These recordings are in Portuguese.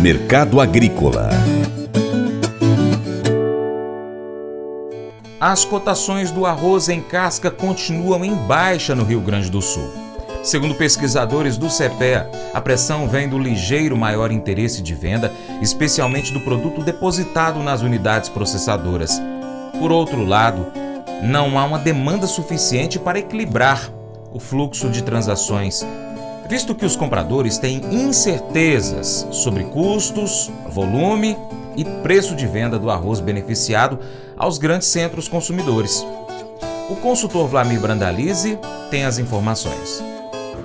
Mercado Agrícola As cotações do arroz em casca continuam em baixa no Rio Grande do Sul. Segundo pesquisadores do CEPEA, a pressão vem do ligeiro maior interesse de venda, especialmente do produto depositado nas unidades processadoras. Por outro lado, não há uma demanda suficiente para equilibrar o fluxo de transações, visto que os compradores têm incertezas sobre custos, volume e preço de venda do arroz beneficiado aos grandes centros consumidores. O consultor Vlamir Brandalize tem as informações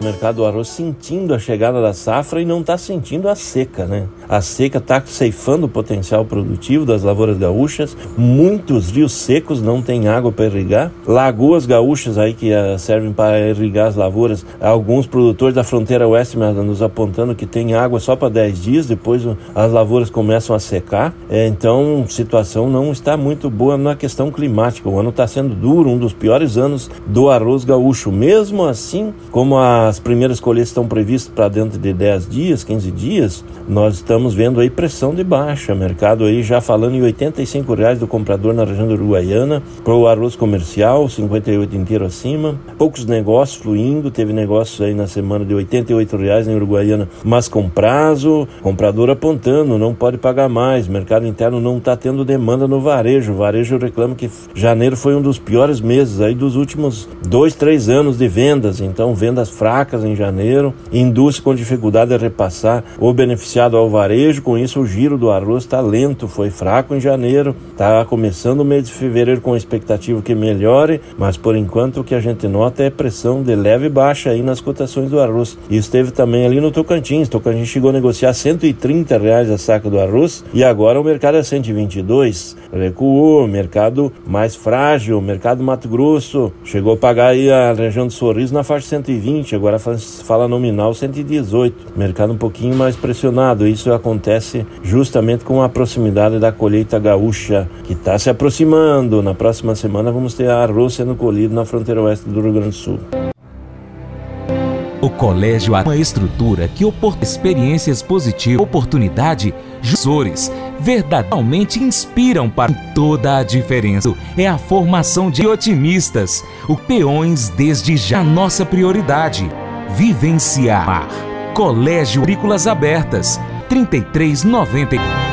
mercado do arroz sentindo a chegada da safra e não está sentindo a seca, né? A seca está ceifando o potencial produtivo das lavouras gaúchas. Muitos rios secos não têm água para irrigar. Lagoas gaúchas aí que uh, servem para irrigar as lavouras. Alguns produtores da fronteira oeste nos apontando que tem água só para 10 dias, depois as lavouras começam a secar. É, então, situação não está muito boa na questão climática. O ano está sendo duro, um dos piores anos do arroz gaúcho. Mesmo assim, como a as primeiras colheitas estão previstas para dentro de 10 dias, 15 dias, nós estamos vendo aí pressão de baixa, mercado aí já falando em 85 reais do comprador na região Uruguaiana, para o arroz comercial, 58 inteiro acima, poucos negócios fluindo, teve negócios aí na semana de 88 reais em Uruguaiana, mas com prazo, comprador apontando, não pode pagar mais, mercado interno não está tendo demanda no varejo, o varejo reclama que janeiro foi um dos piores meses aí dos últimos dois, três anos de vendas, então vendas fracas fracas em janeiro, indústria com dificuldade de repassar o beneficiado ao varejo, com isso o giro do arroz está lento, foi fraco em janeiro, está começando o mês de fevereiro com a expectativa que melhore, mas por enquanto o que a gente nota é pressão de leve e baixa aí nas cotações do arroz. Isso teve também ali no Tocantins, Tocantins chegou a negociar 130 reais a saca do arroz e agora o mercado é 122, recuou, mercado mais frágil, mercado Mato Grosso, chegou a pagar aí a região do Sorriso na faixa 120, agora fala nominal 118, mercado um pouquinho mais pressionado. Isso acontece justamente com a proximidade da colheita gaúcha, que está se aproximando. Na próxima semana vamos ter arroz sendo colhido na fronteira oeste do Rio Grande do Sul. O colégio é uma estrutura que oportuna experiências positivas, oportunidade, jusores, verdadeiramente inspiram para toda a diferença. É a formação de otimistas, o peões desde já nossa prioridade. Vivenciar. Colégio Agrícolas Abertas, 3390.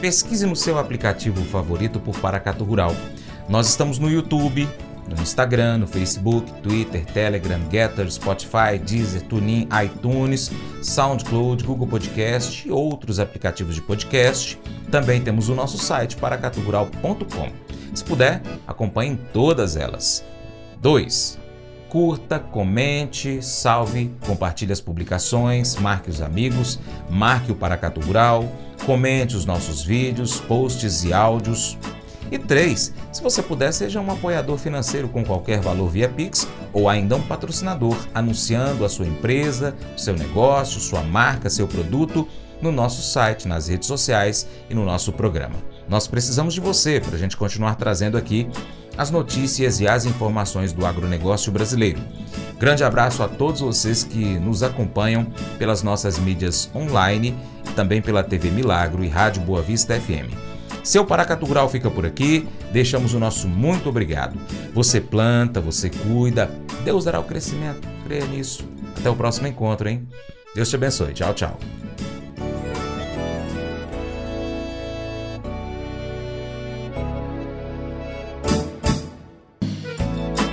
Pesquise no seu aplicativo favorito por Paracatu Rural. Nós estamos no YouTube, no Instagram, no Facebook, Twitter, Telegram, Getter, Spotify, Deezer, TuneIn, iTunes, SoundCloud, Google Podcast e outros aplicativos de podcast. Também temos o nosso site paracatugural.com. Se puder, acompanhe todas elas. 2. Curta, comente, salve, compartilhe as publicações, marque os amigos, marque o Paracatu Rural, comente os nossos vídeos, posts e áudios. E 3. Se você puder, seja um apoiador financeiro com qualquer valor via Pix ou ainda um patrocinador, anunciando a sua empresa, seu negócio, sua marca, seu produto no nosso site, nas redes sociais e no nosso programa. Nós precisamos de você para a gente continuar trazendo aqui as notícias e as informações do agronegócio brasileiro. Grande abraço a todos vocês que nos acompanham pelas nossas mídias online, também pela TV Milagro e Rádio Boa Vista FM. Seu Paracatu Rural fica por aqui, deixamos o nosso muito obrigado. Você planta, você cuida, Deus dará o crescimento, creia nisso. Até o próximo encontro, hein? Deus te abençoe. Tchau, tchau.